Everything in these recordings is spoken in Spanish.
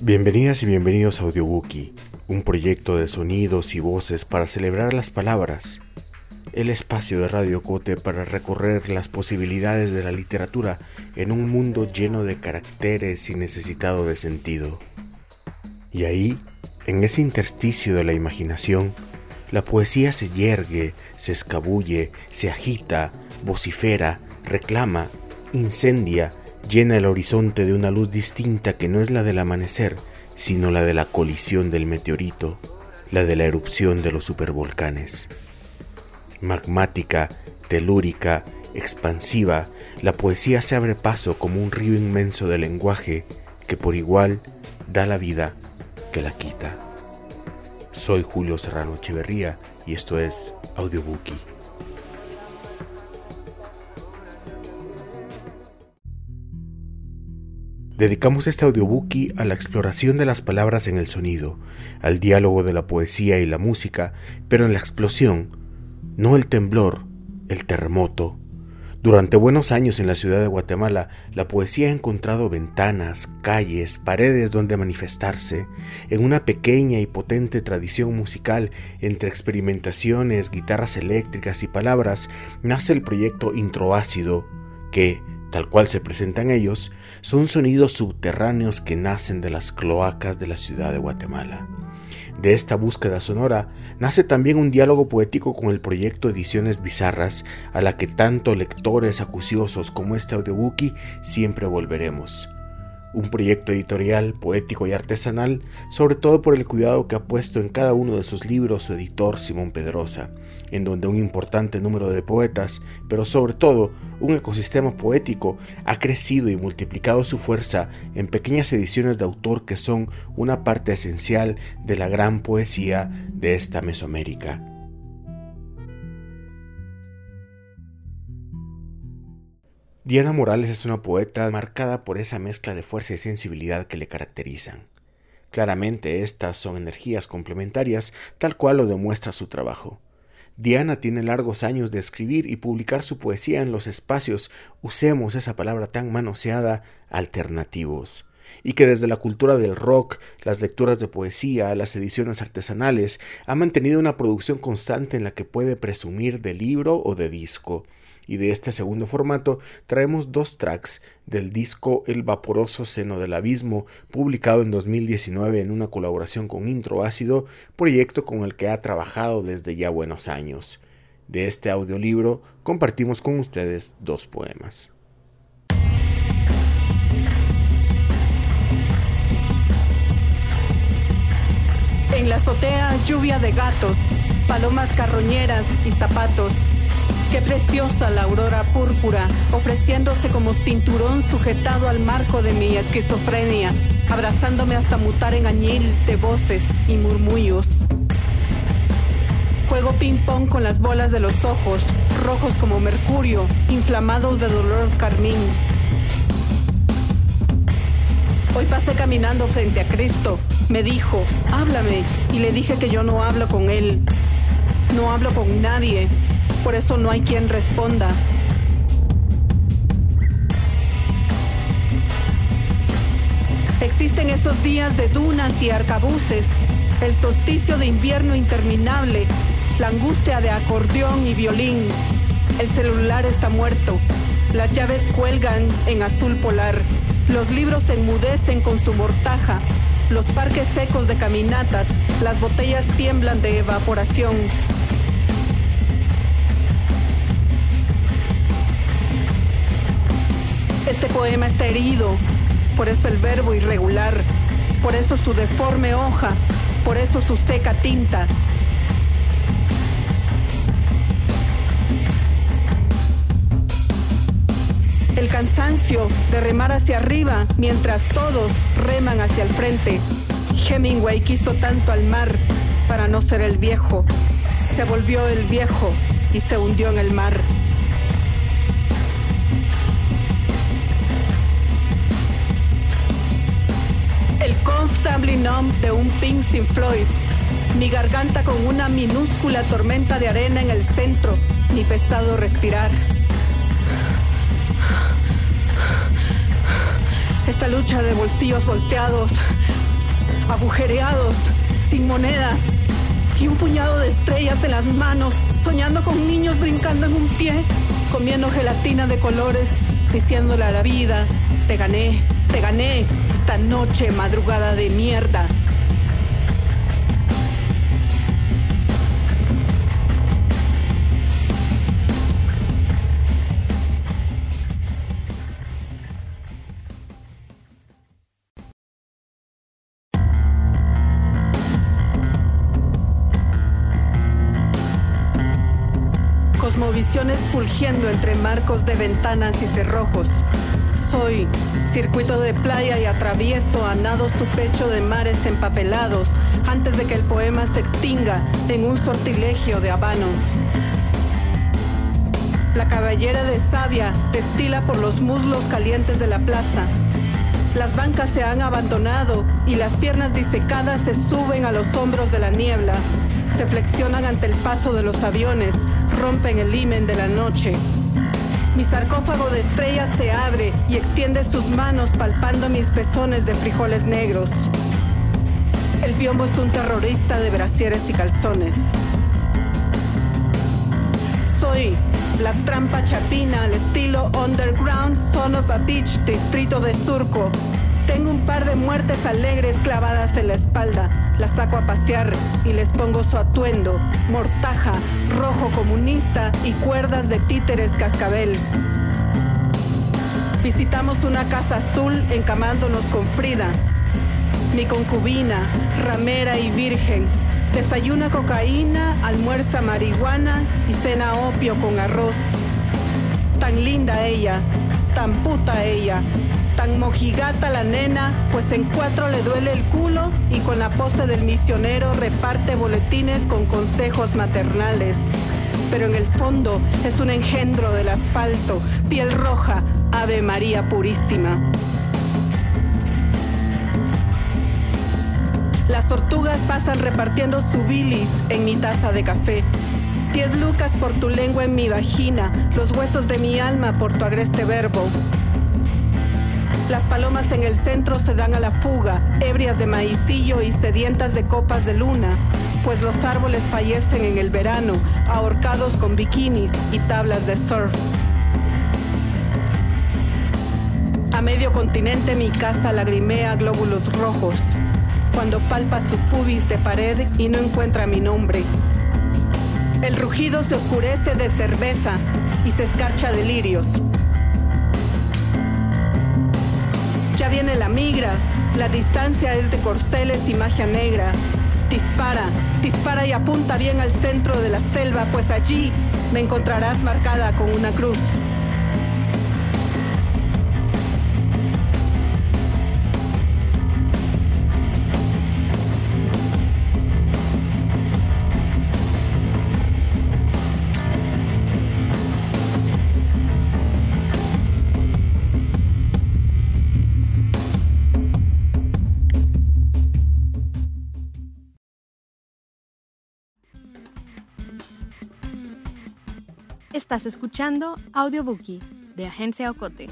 Bienvenidas y bienvenidos a Audiobookie, un proyecto de sonidos y voces para celebrar las palabras, el espacio de Radio Cote para recorrer las posibilidades de la literatura en un mundo lleno de caracteres y necesitado de sentido. Y ahí, en ese intersticio de la imaginación, la poesía se yergue, se escabulle, se agita, vocifera, reclama, incendia, llena el horizonte de una luz distinta que no es la del amanecer, sino la de la colisión del meteorito, la de la erupción de los supervolcanes. Magmática, telúrica, expansiva, la poesía se abre paso como un río inmenso de lenguaje que por igual da la vida que la quita. Soy Julio Serrano Echeverría y esto es Audiobookie. Dedicamos este audiobookie a la exploración de las palabras en el sonido, al diálogo de la poesía y la música, pero en la explosión, no el temblor, el terremoto. Durante buenos años en la ciudad de Guatemala, la poesía ha encontrado ventanas, calles, paredes donde manifestarse, en una pequeña y potente tradición musical entre experimentaciones, guitarras eléctricas y palabras, nace el proyecto Introácido, que, tal cual se presentan ellos, son sonidos subterráneos que nacen de las cloacas de la ciudad de Guatemala. De esta búsqueda sonora nace también un diálogo poético con el proyecto Ediciones Bizarras, a la que tanto lectores acuciosos como este audiobookie siempre volveremos un proyecto editorial, poético y artesanal, sobre todo por el cuidado que ha puesto en cada uno de sus libros su editor Simón Pedrosa, en donde un importante número de poetas, pero sobre todo un ecosistema poético, ha crecido y multiplicado su fuerza en pequeñas ediciones de autor que son una parte esencial de la gran poesía de esta Mesoamérica. Diana Morales es una poeta marcada por esa mezcla de fuerza y sensibilidad que le caracterizan. Claramente estas son energías complementarias, tal cual lo demuestra su trabajo. Diana tiene largos años de escribir y publicar su poesía en los espacios, usemos esa palabra tan manoseada, alternativos y que desde la cultura del rock, las lecturas de poesía, las ediciones artesanales, ha mantenido una producción constante en la que puede presumir de libro o de disco y de este segundo formato traemos dos tracks del disco El vaporoso seno del abismo, publicado en 2019 en una colaboración con Intro Ácido, proyecto con el que ha trabajado desde ya buenos años. De este audiolibro compartimos con ustedes dos poemas. En la azotea lluvia de gatos, palomas carroñeras y zapatos Qué preciosa la aurora púrpura, ofreciéndose como cinturón sujetado al marco de mi esquizofrenia, abrazándome hasta mutar en añil de voces y murmullos. Juego ping-pong con las bolas de los ojos, rojos como mercurio, inflamados de dolor carmín. Hoy pasé caminando frente a Cristo. Me dijo, háblame. Y le dije que yo no hablo con Él. No hablo con nadie por eso no hay quien responda. Existen estos días de dunas y arcabuces, el solsticio de invierno interminable, la angustia de acordeón y violín. El celular está muerto, las llaves cuelgan en azul polar, los libros se enmudecen con su mortaja, los parques secos de caminatas, las botellas tiemblan de evaporación, Este poema está herido, por eso el verbo irregular, por eso su deforme hoja, por eso su seca tinta. El cansancio de remar hacia arriba mientras todos reman hacia el frente. Hemingway quiso tanto al mar para no ser el viejo. Se volvió el viejo y se hundió en el mar. Comfortably Numb de un Pink sin Floyd. Mi garganta con una minúscula tormenta de arena en el centro, mi pesado respirar. Esta lucha de bolsillos volteados, agujereados, sin monedas, y un puñado de estrellas en las manos, soñando con niños brincando en un pie, comiendo gelatina de colores, diciéndole a la vida, te gané, te gané, esta noche madrugada de mierda. Cosmovisiones fulgiendo entre marcos de ventanas y cerrojos. Soy circuito de playa y atravieso a nado su pecho de mares empapelados antes de que el poema se extinga en un sortilegio de habanos. La caballera de savia destila por los muslos calientes de la plaza. Las bancas se han abandonado y las piernas disecadas se suben a los hombros de la niebla. Se flexionan ante el paso de los aviones rompen el himen de la noche. Mi sarcófago de estrellas se abre y extiende sus manos palpando mis pezones de frijoles negros. El biombo es un terrorista de brasieres y calzones. Soy la trampa chapina al estilo underground, son of a beach, distrito de surco. Tengo un par de muertes alegres clavadas en la espalda saco a pasear y les pongo su atuendo, mortaja, rojo comunista y cuerdas de títeres cascabel. Visitamos una casa azul encamándonos con Frida, mi concubina, ramera y virgen. Desayuna cocaína, almuerza marihuana y cena opio con arroz. Tan linda ella, tan puta ella, Tan mojigata la nena, pues en cuatro le duele el culo y con la posta del misionero reparte boletines con consejos maternales. Pero en el fondo es un engendro del asfalto, piel roja, Ave María Purísima. Las tortugas pasan repartiendo su bilis en mi taza de café. Diez lucas por tu lengua en mi vagina, los huesos de mi alma por tu agreste verbo. Las palomas en el centro se dan a la fuga, ebrias de maicillo y sedientas de copas de luna, pues los árboles fallecen en el verano, ahorcados con bikinis y tablas de surf. A medio continente mi casa lagrimea glóbulos rojos, cuando palpa su pubis de pared y no encuentra mi nombre. El rugido se oscurece de cerveza y se escarcha de lirios. Ya viene la migra, la distancia es de corceles y magia negra. Dispara, dispara y apunta bien al centro de la selva, pues allí me encontrarás marcada con una cruz. Estás escuchando Audiobookie de Agencia Ocote.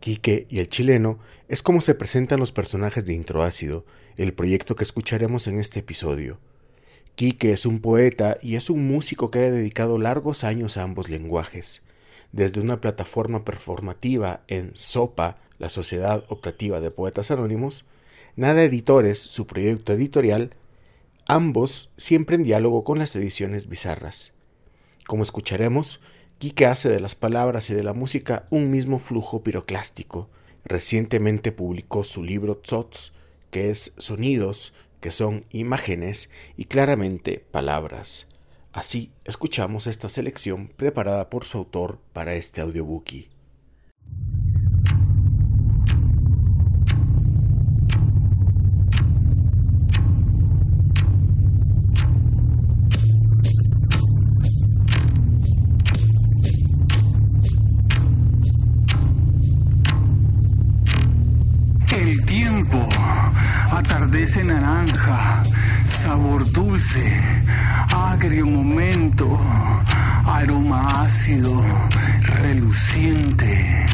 Quique y el chileno es como se presentan los personajes de Introácido, el proyecto que escucharemos en este episodio. Quique es un poeta y es un músico que ha dedicado largos años a ambos lenguajes, desde una plataforma performativa en SOPA, la Sociedad Optativa de Poetas Anónimos, Nada Editores, su proyecto editorial, ambos siempre en diálogo con las ediciones bizarras. Como escucharemos, Quique hace de las palabras y de la música un mismo flujo piroclástico. Recientemente publicó su libro Tzots, que es sonidos, que son imágenes y claramente palabras. Así escuchamos esta selección preparada por su autor para este audiobookie. reluciente.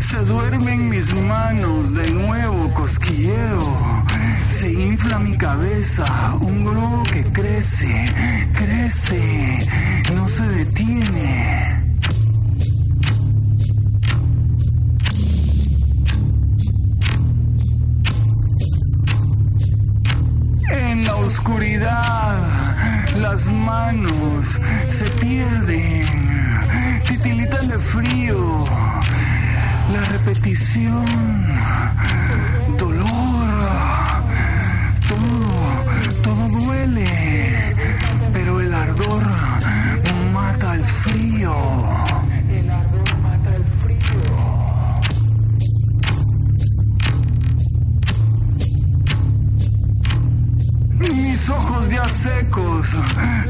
Se duermen mis manos de nuevo cosquilleo. Se infla mi cabeza, un globo que crece, crece, no se detiene. Las manos se pierden, titilitan de frío. La repetición, dolor,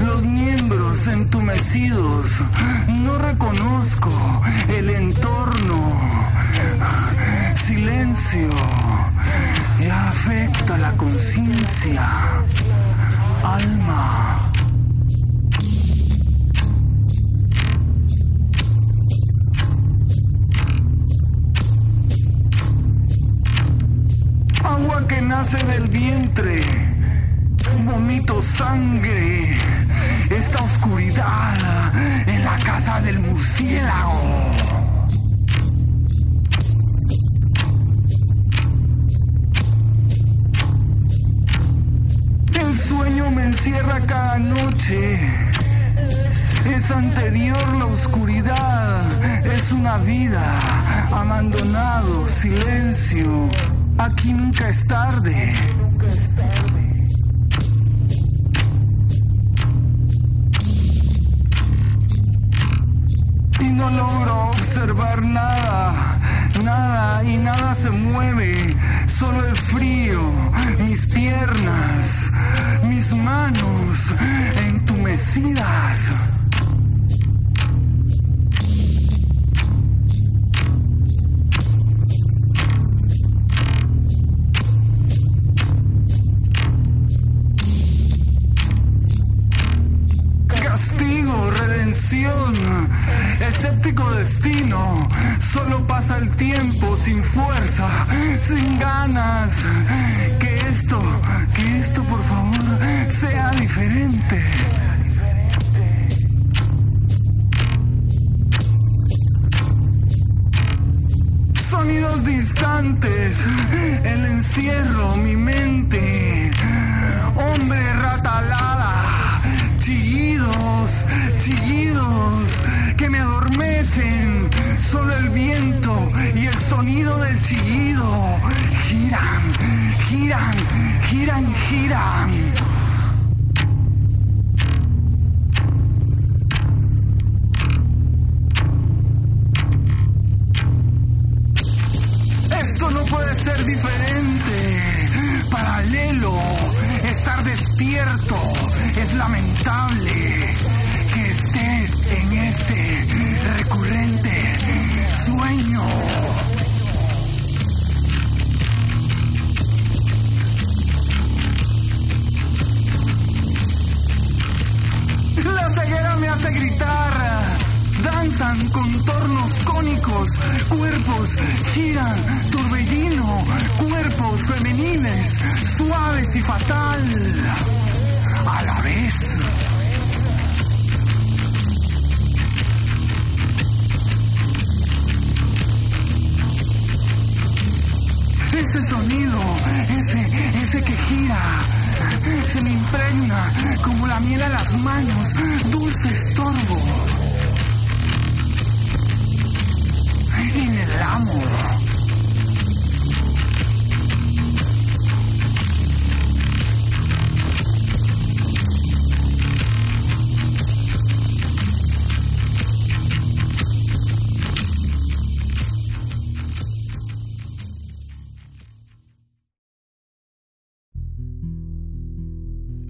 los miembros entumecidos, no reconozco el entorno. Silencio ya afecta la conciencia, alma. Agua que nace del vientre vomito sangre, esta oscuridad en la casa del murciélago. El sueño me encierra cada noche. Es anterior la oscuridad, es una vida, abandonado, silencio. Aquí nunca es tarde. Observar nada, nada y nada se mueve, solo el frío, mis piernas, mis manos entumecidas. Destino. Solo pasa el tiempo sin fuerza, sin ganas. Que esto, que esto por favor sea diferente. Sonido del chillido giran, giran, giran, giran. Esto no puede ser diferente. Paralelo. Estar despierto. Es lamentable que esté en este recurrente sueño. Contornos cónicos, cuerpos giran, torbellino, cuerpos femeniles, suaves y fatal. A la vez. Ese sonido, ese, ese que gira, se me impregna como la miel a las manos, dulce estorbo. Y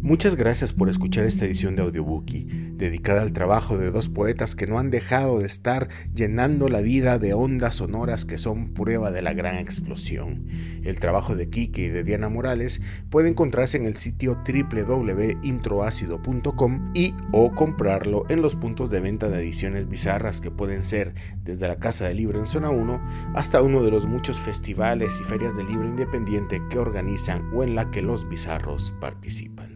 Muchas gracias por escuchar esta edición de Audiobookie, dedicada al trabajo de dos poetas que no han dejado de estar llenando la vida de ondas sonoras que son prueba de la gran explosión. El trabajo de Kike y de Diana Morales puede encontrarse en el sitio www.introácido.com y o comprarlo en los puntos de venta de ediciones bizarras que pueden ser desde la Casa del Libro en Zona 1 hasta uno de los muchos festivales y ferias de libro independiente que organizan o en la que los bizarros participan.